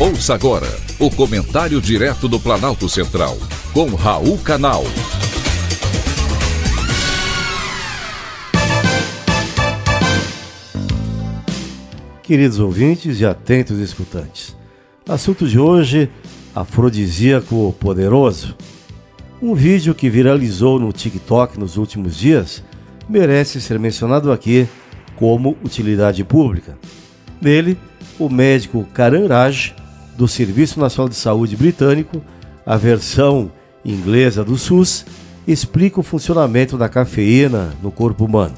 Ouça agora o comentário direto do Planalto Central, com Raul Canal. Queridos ouvintes e atentos escutantes, assunto de hoje: afrodisíaco poderoso. Um vídeo que viralizou no TikTok nos últimos dias merece ser mencionado aqui como utilidade pública. Nele, o médico Karan Raj do Serviço Nacional de Saúde britânico, a versão inglesa do SUS, explica o funcionamento da cafeína no corpo humano.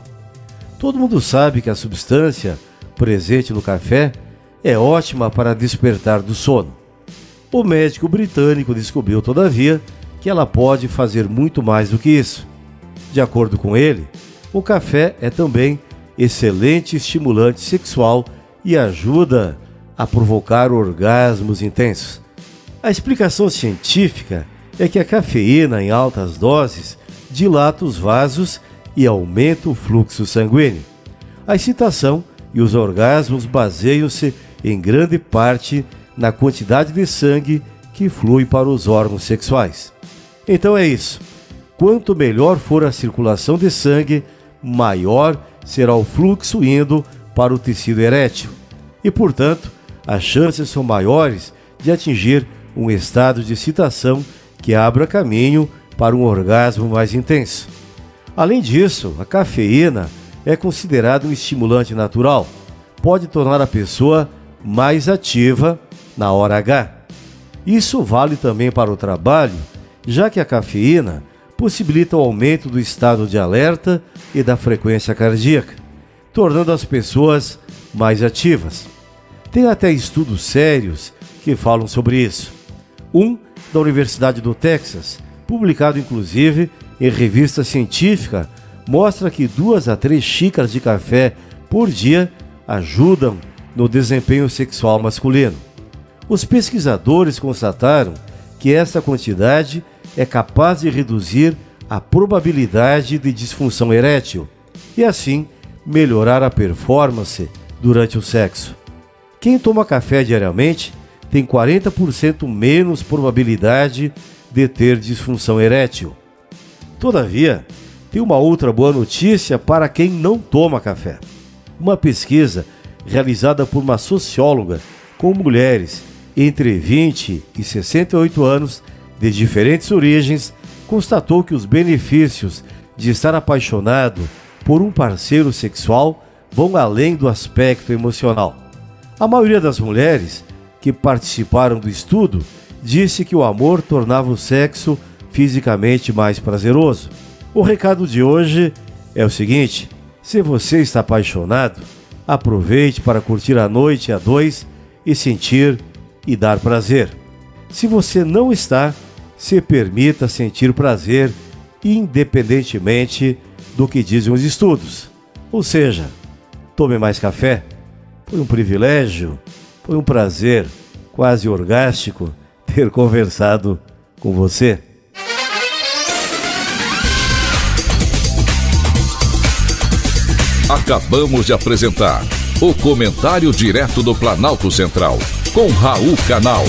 Todo mundo sabe que a substância presente no café é ótima para despertar do sono. O médico britânico descobriu, todavia, que ela pode fazer muito mais do que isso. De acordo com ele, o café é também excelente estimulante sexual e ajuda a provocar orgasmos intensos. A explicação científica é que a cafeína em altas doses dilata os vasos e aumenta o fluxo sanguíneo. A excitação e os orgasmos baseiam-se em grande parte na quantidade de sangue que flui para os órgãos sexuais. Então é isso. Quanto melhor for a circulação de sangue, maior será o fluxo indo para o tecido erétil. E, portanto, as chances são maiores de atingir um estado de excitação que abra caminho para um orgasmo mais intenso. Além disso, a cafeína é considerada um estimulante natural. Pode tornar a pessoa mais ativa na hora H. Isso vale também para o trabalho, já que a cafeína possibilita o aumento do estado de alerta e da frequência cardíaca, tornando as pessoas mais ativas. Tem até estudos sérios que falam sobre isso. Um da Universidade do Texas, publicado inclusive em revista científica, mostra que duas a três xícaras de café por dia ajudam no desempenho sexual masculino. Os pesquisadores constataram que essa quantidade é capaz de reduzir a probabilidade de disfunção erétil e, assim, melhorar a performance durante o sexo. Quem toma café diariamente tem 40% menos probabilidade de ter disfunção erétil. Todavia, tem uma outra boa notícia para quem não toma café. Uma pesquisa realizada por uma socióloga com mulheres entre 20 e 68 anos de diferentes origens constatou que os benefícios de estar apaixonado por um parceiro sexual vão além do aspecto emocional. A maioria das mulheres que participaram do estudo disse que o amor tornava o sexo fisicamente mais prazeroso. O recado de hoje é o seguinte: se você está apaixonado, aproveite para curtir a noite a dois e sentir e dar prazer. Se você não está, se permita sentir prazer independentemente do que dizem os estudos. Ou seja, tome mais café foi um privilégio, foi um prazer quase orgástico ter conversado com você. Acabamos de apresentar o Comentário Direto do Planalto Central, com Raul Canal.